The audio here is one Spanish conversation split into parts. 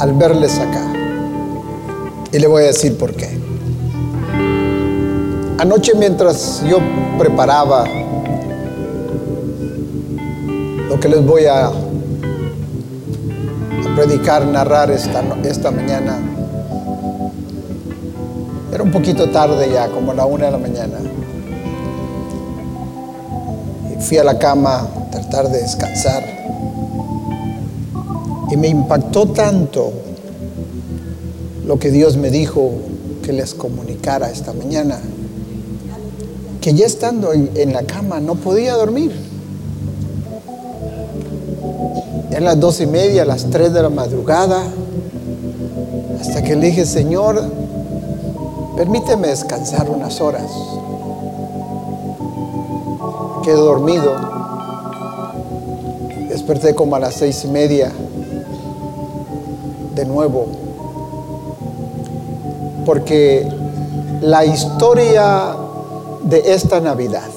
al verles acá. Y le voy a decir por qué. Anoche mientras yo preparaba lo que les voy a, predicar, narrar esta, esta mañana, era un poquito tarde ya, como la una de la mañana. Y fui a la cama a tratar de descansar. Y me impactó tanto lo que Dios me dijo que les comunicara esta mañana, que ya estando en, la cama no podía dormir. En las dos y media, las tres de la madrugada, hasta que le dije, Señor, permíteme descansar unas horas. Quedé dormido. Desperté como a las seis y media de nuevo. Porque la historia de esta Navidad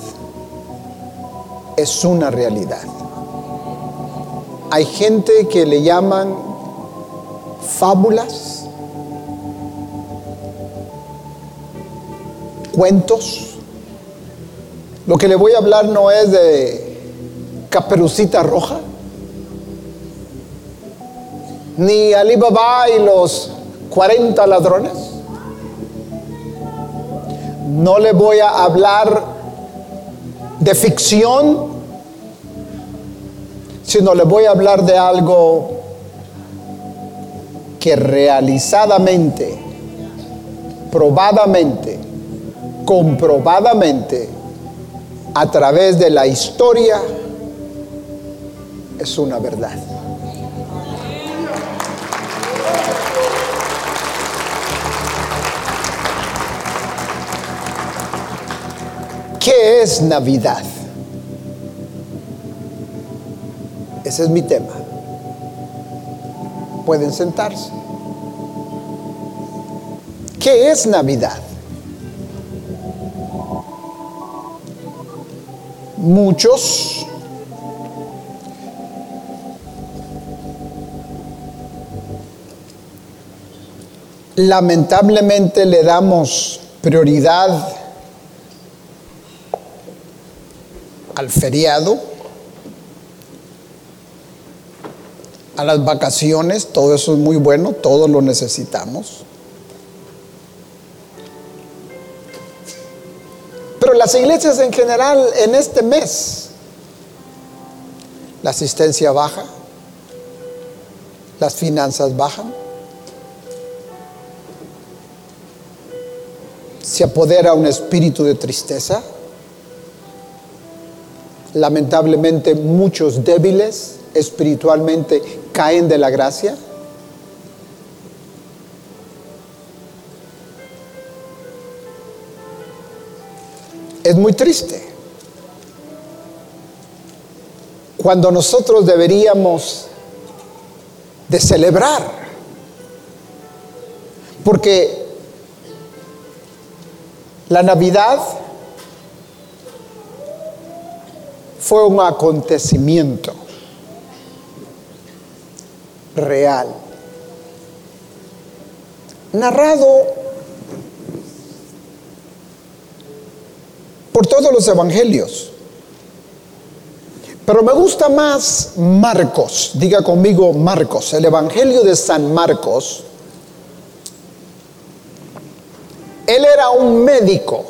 es una realidad. Hay gente que le llaman fábulas, cuentos. Lo que le voy a hablar no es de Caperucita Roja, ni Alibaba y los 40 ladrones. No le voy a hablar de ficción, sino le voy a hablar de algo que realizadamente, probadamente, comprobadamente, a través de la historia, es una verdad. ¿Qué es Navidad? Ese es mi tema. Pueden sentarse. ¿Qué es Navidad? Muchos lamentablemente le damos prioridad al feriado, a las vacaciones, todo eso es muy bueno, todos lo necesitamos. Pero las iglesias en general en este mes, la asistencia baja, las finanzas bajan, se apodera un espíritu de tristeza, lamentablemente muchos débiles espiritualmente caen de la gracia. Es muy triste. Cuando nosotros deberíamos de celebrar. Porque la Navidad fue un acontecimiento real, narrado por todos los evangelios. Pero me gusta más Marcos, diga conmigo Marcos, el Evangelio de San Marcos. Él era un médico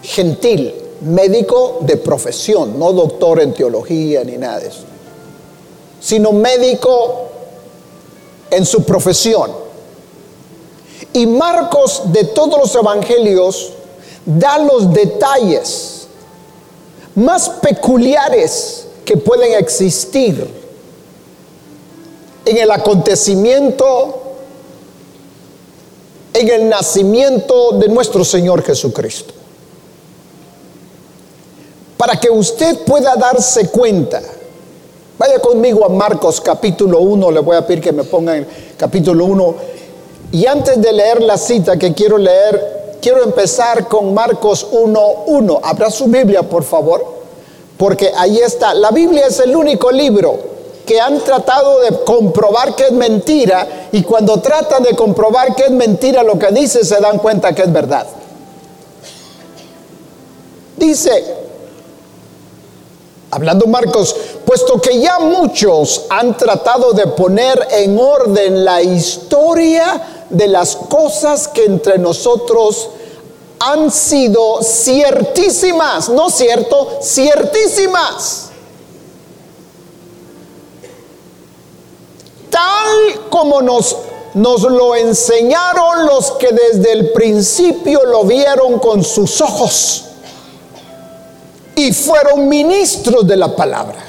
gentil, médico de profesión, no doctor en teología ni nada de eso, sino médico en su profesión. Y Marcos de todos los evangelios da los detalles más peculiares que pueden existir en el acontecimiento, en el nacimiento de nuestro Señor Jesucristo. Para que usted pueda darse cuenta, vaya conmigo a Marcos capítulo 1, le voy a pedir que me pongan capítulo 1, y antes de leer la cita que quiero leer, quiero empezar con Marcos 1.1. Abra su Biblia, por favor, porque ahí está. La Biblia es el único libro que han tratado de comprobar que es mentira y cuando tratan de comprobar que es mentira lo que dice se dan cuenta que es verdad. Dice, hablando Marcos, puesto que ya muchos han tratado de poner en orden la historia de las cosas que entre nosotros han sido ciertísimas, no cierto, ciertísimas. tal como nos, nos lo enseñaron los que desde el principio lo vieron con sus ojos y fueron ministros de la palabra.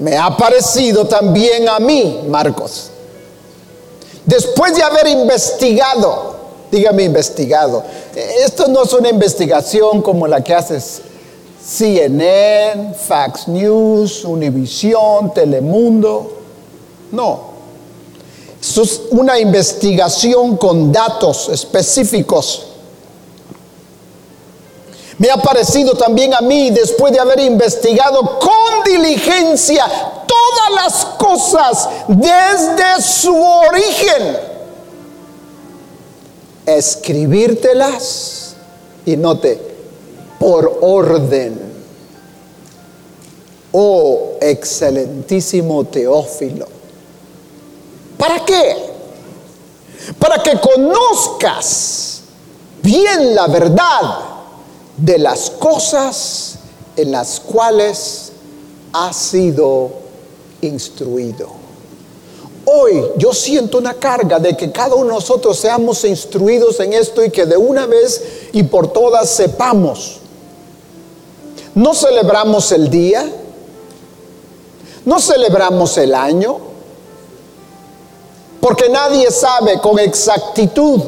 Me ha parecido también a mí, Marcos, después de haber investigado, dígame investigado, esto no es una investigación como la que haces CNN, Fax News, Univision, Telemundo. No. es una investigación con datos específicos. Me ha parecido también a mí, después de haber investigado con diligencia todas las cosas desde su origen, escribírtelas y note, por orden. Oh excelentísimo Teófilo ¿Para qué? Para que conozcas bien la verdad de las cosas en las cuales has sido instruido. Hoy yo siento una carga de que cada uno de nosotros seamos instruidos en esto y que de una vez y por todas sepamos. No celebramos el día, no celebramos el año, porque nadie sabe con exactitud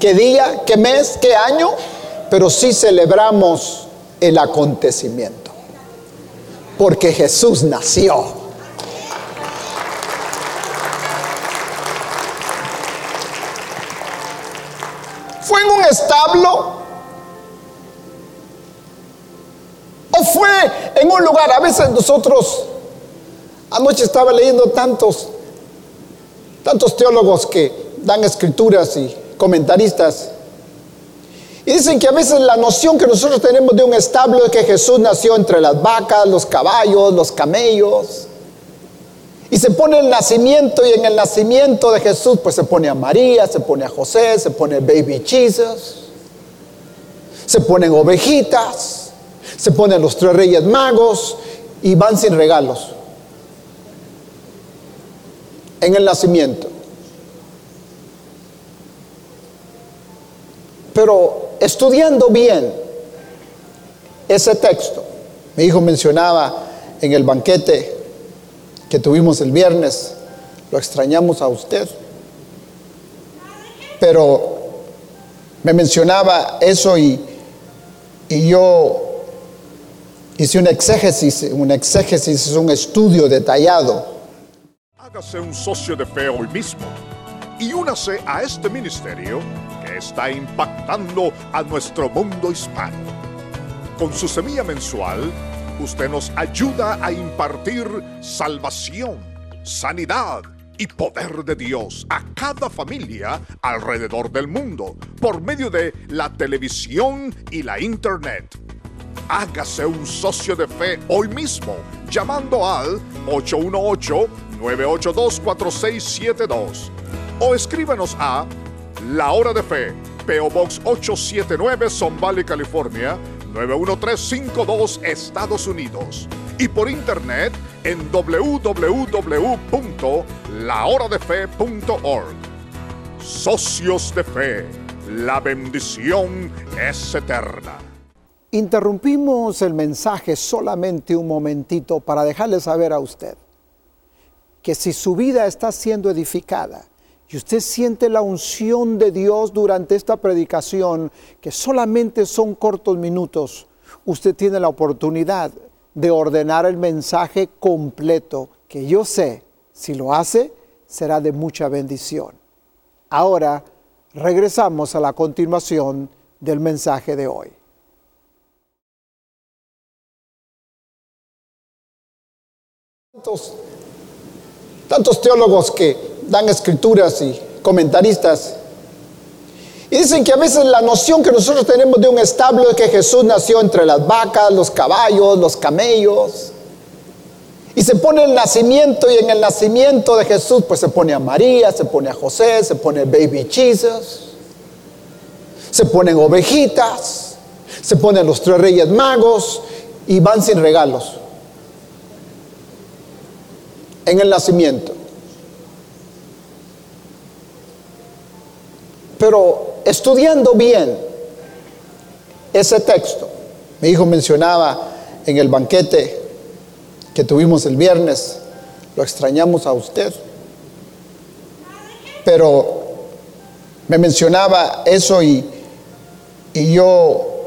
qué día, qué mes, qué año, pero sí celebramos el acontecimiento. Porque Jesús nació. ¿Fue en un establo? ¿O fue en un lugar? A veces nosotros, anoche estaba leyendo tantos tantos teólogos que dan escrituras y comentaristas. Y dicen que a veces la noción que nosotros tenemos de un establo es que Jesús nació entre las vacas, los caballos, los camellos. Y se pone el nacimiento y en el nacimiento de Jesús pues se pone a María, se pone a José, se pone baby Jesus, se ponen ovejitas, se ponen los tres reyes magos y van sin regalos en el nacimiento. Pero estudiando bien ese texto, mi hijo mencionaba en el banquete que tuvimos el viernes, lo extrañamos a usted, pero me mencionaba eso y, y yo hice un exégesis, un exégesis es un estudio detallado. Hágase un socio de fe hoy mismo y únase a este ministerio está impactando a nuestro mundo hispano. Con su semilla mensual, usted nos ayuda a impartir salvación, sanidad y poder de Dios a cada familia alrededor del mundo por medio de la televisión y la internet. Hágase un socio de fe hoy mismo llamando al 818-982-4672 o escríbanos a La Hora de Fe, PO Box 879, Son Valley, California 91352, Estados Unidos. Y por internet en www.lahoradefe.org. Socios de Fe, la bendición es eterna. Interrumpimos el mensaje solamente un momentito para dejarle saber a usted que si su vida está siendo edificada y usted siente la unción de Dios durante esta predicación, que solamente son cortos minutos, usted tiene la oportunidad de ordenar el mensaje completo, que yo sé, si lo hace, será de mucha bendición. Ahora regresamos a la continuación del mensaje de hoy. Tantos, teólogos que dan escrituras y comentaristas y dicen que a veces la noción que nosotros tenemos de un establo es que Jesús nació entre las vacas, los caballos, los camellos. Y se pone el nacimiento y en el nacimiento de Jesús pues se pone a María, se pone a José, se pone baby Jesus, se ponen ovejitas, se ponen los tres reyes magos y van sin regalos en el nacimiento. Pero estudiando bien ese texto, mi hijo mencionaba en el banquete que tuvimos el viernes, lo extrañamos a usted, pero me mencionaba eso y, y yo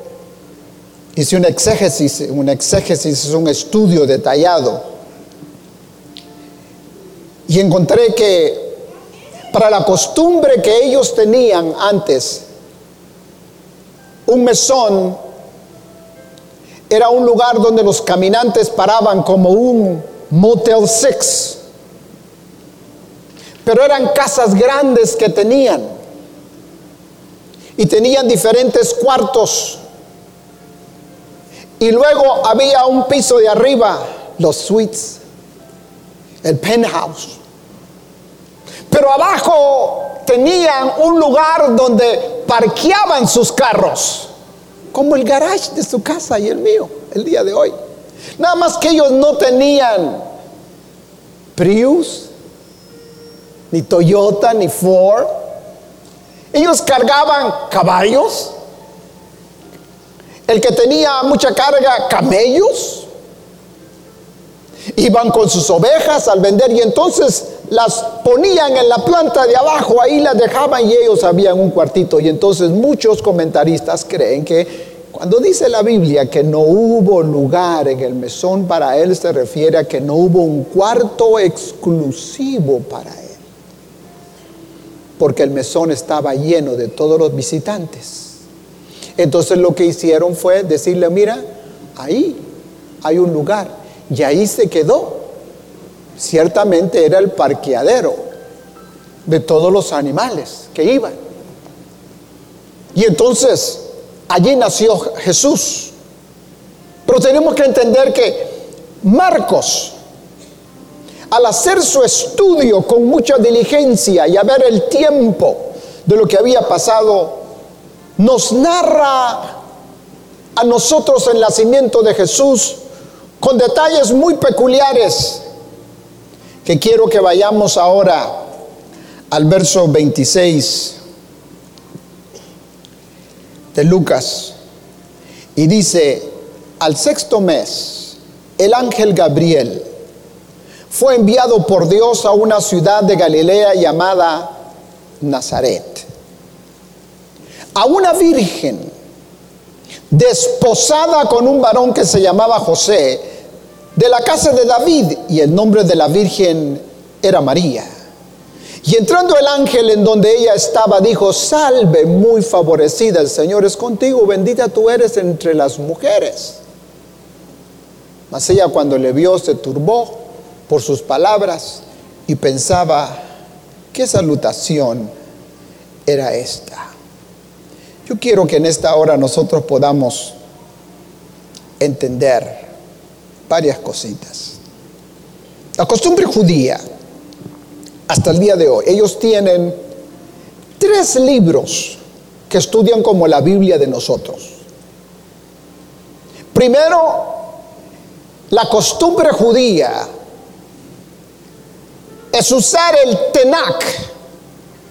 hice un exégesis, un exégesis es un estudio detallado. Y encontré que para la costumbre que ellos tenían antes, un mesón era un lugar donde los caminantes paraban como un Motel Six. Pero eran casas grandes que tenían. Y tenían diferentes cuartos. Y luego había un piso de arriba, los suites el penthouse. Pero abajo tenían un lugar donde parqueaban sus carros, como el garage de su casa y el mío, el día de hoy. Nada más que ellos no tenían Prius, ni Toyota, ni Ford. Ellos cargaban caballos. El que tenía mucha carga, camellos iban con sus ovejas al vender y entonces las ponían en la planta de abajo, ahí las dejaban y ellos habían un cuartito. Y entonces muchos comentaristas creen que cuando dice la Biblia que no hubo lugar en el mesón para él, se refiere a que no hubo un cuarto exclusivo para él. Porque el mesón estaba lleno de todos los visitantes. Entonces lo que hicieron fue decirle, mira, ahí hay un lugar y ahí se quedó. Ciertamente era el parqueadero de todos los animales que iban. Y entonces allí nació Jesús. Pero tenemos que entender que Marcos, al hacer su estudio con mucha diligencia y a ver el tiempo de lo que había pasado, nos narra a nosotros el nacimiento de Jesús con detalles muy peculiares que quiero que vayamos ahora al verso 26 de Lucas. Y dice, al sexto mes, el ángel Gabriel fue enviado por Dios a una ciudad de Galilea llamada Nazaret, a una virgen desposada con un varón que se llamaba José, de la casa de David, y el nombre de la Virgen era María. Y entrando el ángel en donde ella estaba, dijo, salve muy favorecida, el Señor es contigo, bendita tú eres entre las mujeres. Mas ella cuando le vio se turbó por sus palabras y pensaba, ¿qué salutación era esta? Yo quiero que en esta hora nosotros podamos entender varias cositas. La costumbre judía, hasta el día de hoy, ellos tienen tres libros que estudian como la Biblia de nosotros. Primero, la costumbre judía es usar el Tenac.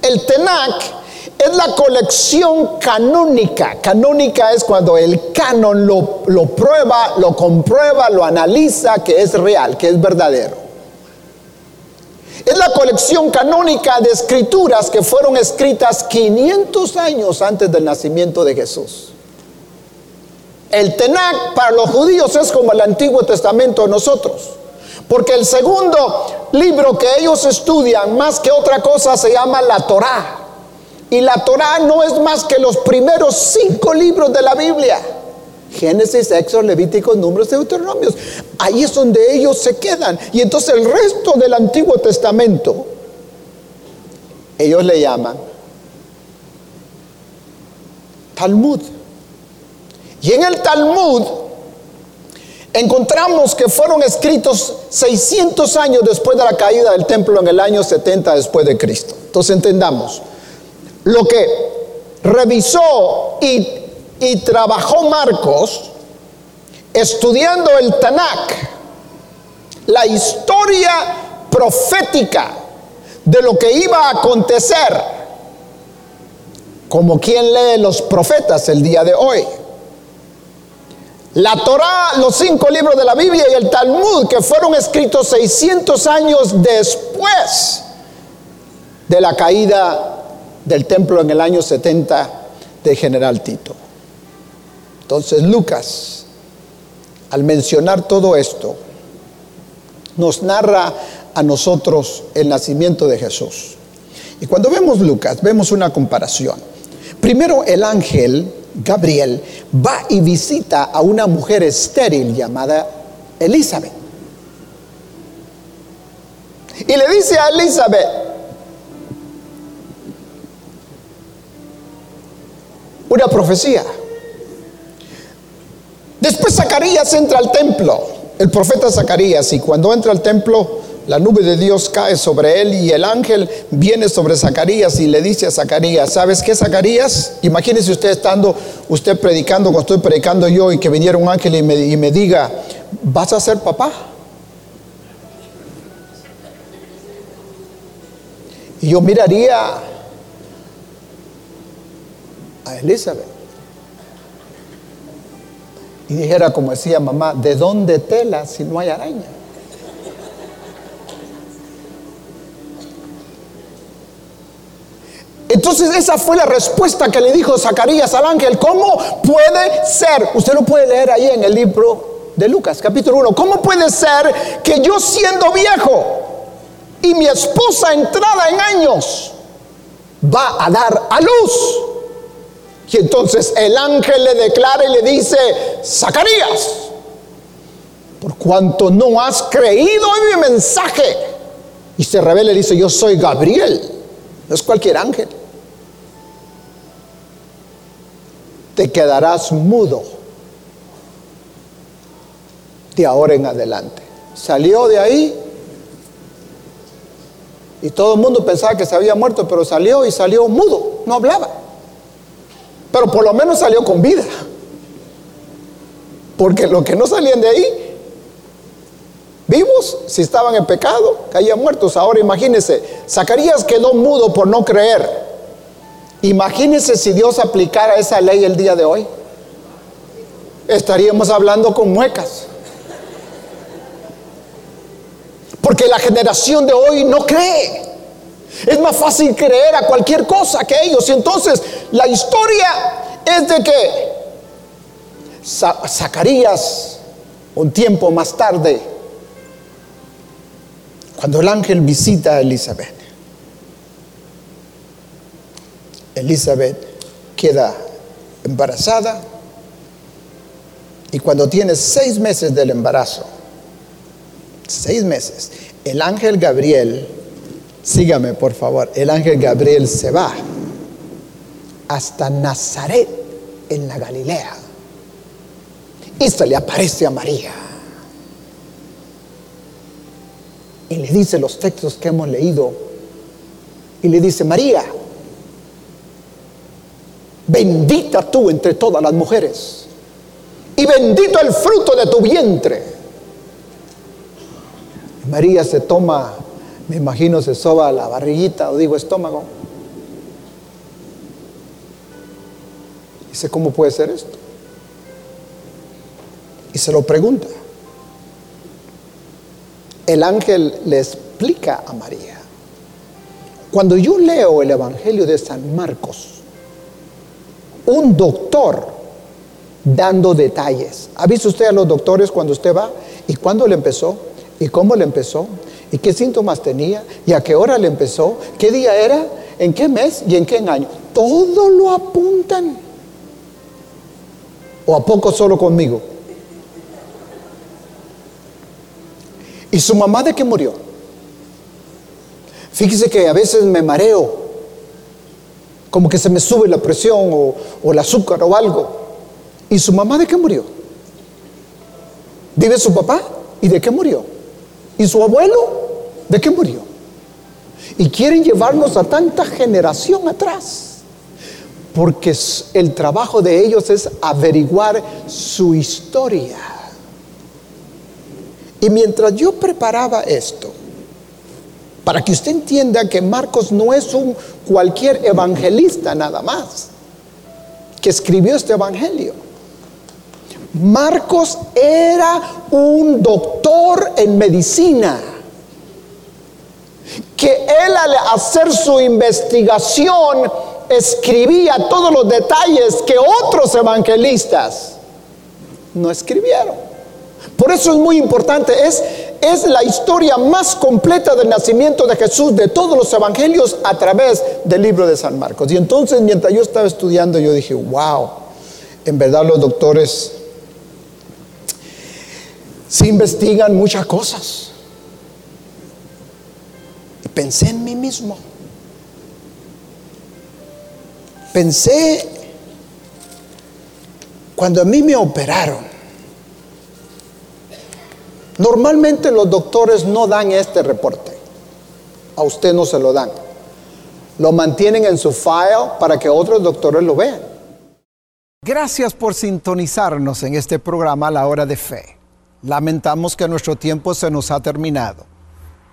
El Tenac es la colección canónica. Canónica es cuando el canon lo, lo, prueba, lo comprueba, lo analiza, que es real, que es verdadero. Es la colección canónica de escrituras que fueron escritas 500 años antes del nacimiento de Jesús. El Tenach para los judíos es como el Antiguo Testamento de nosotros. Porque el segundo libro que ellos estudian, más que otra cosa, se llama la Torá. Y la Torá no es más que los primeros cinco libros de la Biblia. Génesis, Éxodo, Levíticos, Números, Deuteronomios. Ahí es donde ellos se quedan. Y entonces el resto del Antiguo Testamento, ellos le llaman Talmud. Y en el Talmud encontramos que fueron escritos 600 años después de la caída del templo en el año 70 después de Cristo. Entonces entendamos, lo que revisó y trabajó Marcos estudiando el Tanakh, la historia profética de lo que iba a acontecer, como quien lee los profetas el día de hoy. La Torá, los cinco libros de la Biblia y el Talmud, que fueron escritos 600 años después de la caída del templo en el año 70 de General Tito. Entonces Lucas, al mencionar todo esto, nos narra a nosotros el nacimiento de Jesús. Y cuando vemos Lucas, vemos una comparación. Primero el ángel Gabriel va y visita a una mujer estéril llamada Elizabeth. Y le dice a Elizabeth, una profecía. Después Zacarías entra al templo, el profeta Zacarías, y cuando entra al templo, la nube de Dios cae sobre él y el ángel viene sobre Zacarías y le dice a Zacarías, ¿sabes qué Zacarías? Imagínese usted estando, usted predicando, cuando estoy predicando yo y que viniera un ángel y me, y me diga, ¿vas a ser papá? Y yo miraría a Elizabeth y dijera, como decía mamá, ¿de dónde tela si no hay araña? Entonces esa fue la respuesta que le dijo Zacarías al ángel. ¿Cómo puede ser? Usted lo puede leer ahí en el libro de Lucas, capítulo 1. ¿Cómo puede ser que yo siendo viejo y mi esposa entrada en años va a dar a luz? Y entonces el ángel le declara y le dice, Zacarías, por cuanto no has creído en mi mensaje. Y se revela y dice, yo soy Gabriel, no es cualquier ángel. Te quedarás mudo de ahora en adelante. Salió de ahí y todo el mundo pensaba que se había muerto, pero salió y salió mudo, no hablaba. Pero por lo menos salió con vida. Porque los que no salían de ahí, vivos, si estaban en pecado, caían muertos. Ahora imagínense, Zacarías quedó mudo por no creer. Imagínense si Dios aplicara esa ley el día de hoy. Estaríamos hablando con muecas. Porque la generación de hoy no cree. Es más fácil creer a cualquier cosa que ellos. Y entonces la historia es de que Zacarías, un tiempo más tarde, cuando el ángel visita a Elizabeth, Elizabeth queda embarazada y cuando tiene seis meses del embarazo, seis meses, el ángel Gabriel Sígame, por favor. El ángel Gabriel se va hasta Nazaret, en la Galilea. Y se le aparece a María. Y le dice los textos que hemos leído. Y le dice, María, bendita tú entre todas las mujeres. Y bendito el fruto de tu vientre. María se toma me imagino se soba la barriguita o digo estómago. Dice, ¿cómo puede ser esto? Y se lo pregunta. El ángel les explica a María. Cuando yo leo el Evangelio de San Marcos, un doctor dando detalles. ¿Ha visto usted a los doctores cuando usted va? ¿Y cuándo le empezó? ¿Y cómo le empezó? ¿Y qué síntomas tenía? ¿Y a qué hora le empezó? ¿Qué día era? ¿En qué mes? ¿Y en qué año? Todo lo apuntan. ¿O a poco solo conmigo? ¿Y su mamá de qué murió? Fíjese que a veces me mareo, como que se me sube la presión o, el azúcar o algo. ¿Y su mamá de qué murió? ¿Vive su papá? ¿Y de qué murió? ¿Y su abuelo? ¿De qué murió? Y quieren llevarnos a tanta generación atrás. Porque el trabajo de ellos es averiguar su historia. Y mientras yo preparaba esto, para que usted entienda que Marcos no es un cualquier evangelista nada más, que escribió este evangelio. Marcos era un doctor en medicina que él al hacer su investigación escribía todos los detalles que otros evangelistas no escribieron. Por eso es muy importante, es, es la historia más completa del nacimiento de Jesús de todos los evangelios a través del libro de San Marcos. Y entonces mientras yo estaba estudiando, yo dije, wow, en verdad los doctores se investigan muchas cosas pensé en mí mismo. Pensé cuando a mí me operaron. Normalmente los doctores no dan este reporte. A usted no se lo dan. Lo mantienen en su file para que otros doctores lo vean. Gracias por sintonizarnos en este programa La Hora de Fe. Lamentamos que nuestro tiempo se nos ha terminado.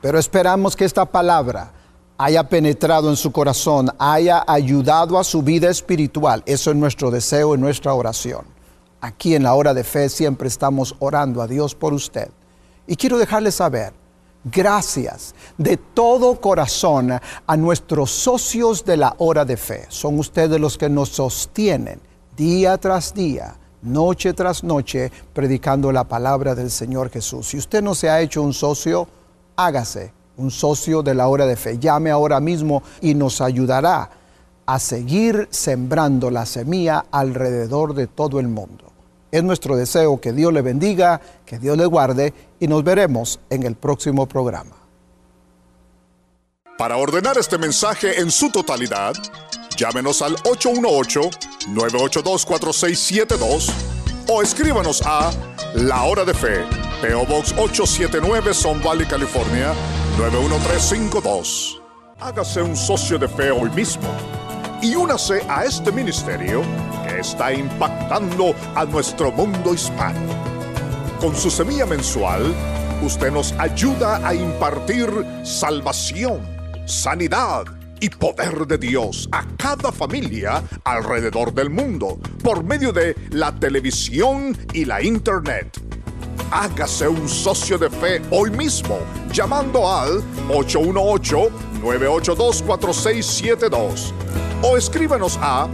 Pero esperamos que esta palabra haya penetrado en su corazón, haya ayudado a su vida espiritual. Eso es nuestro deseo y nuestra oración. Aquí en la hora de fe siempre estamos orando a Dios por usted. Y quiero dejarle saber, gracias de todo corazón a nuestros socios de la hora de fe. Son ustedes los que nos sostienen día tras día noche tras noche predicando la palabra del Señor Jesús. Si usted no se ha hecho un socio, hágase un socio de la hora de fe. Llame ahora mismo y nos ayudará a seguir sembrando la semilla alrededor de todo el mundo. Es nuestro deseo que Dios le bendiga, que Dios le guarde y nos veremos en el próximo programa. Para ordenar este mensaje en su totalidad, llámenos al 818-982-4672 o escríbanos a La Hora de Fe PO Box 879 Son Valley, California 91352. Hágase un socio de fe hoy mismo y únase a este ministerio que está impactando a nuestro mundo hispano. Con su semilla mensual, usted nos ayuda a impartir salvación, sanidad y poder de Dios a cada familia alrededor del mundo por medio de la televisión y la internet. Hágase un socio de fe hoy mismo llamando al 818-982-4672 o escríbanos a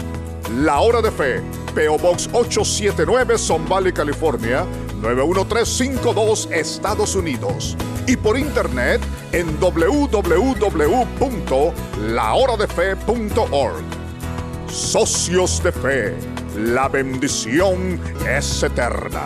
La Hora de Fe, PO Box 879 Son Valley, California 91352 Estados Unidos y por internet en www.lahoradefe.org. Socios de Fe, la bendición es eterna.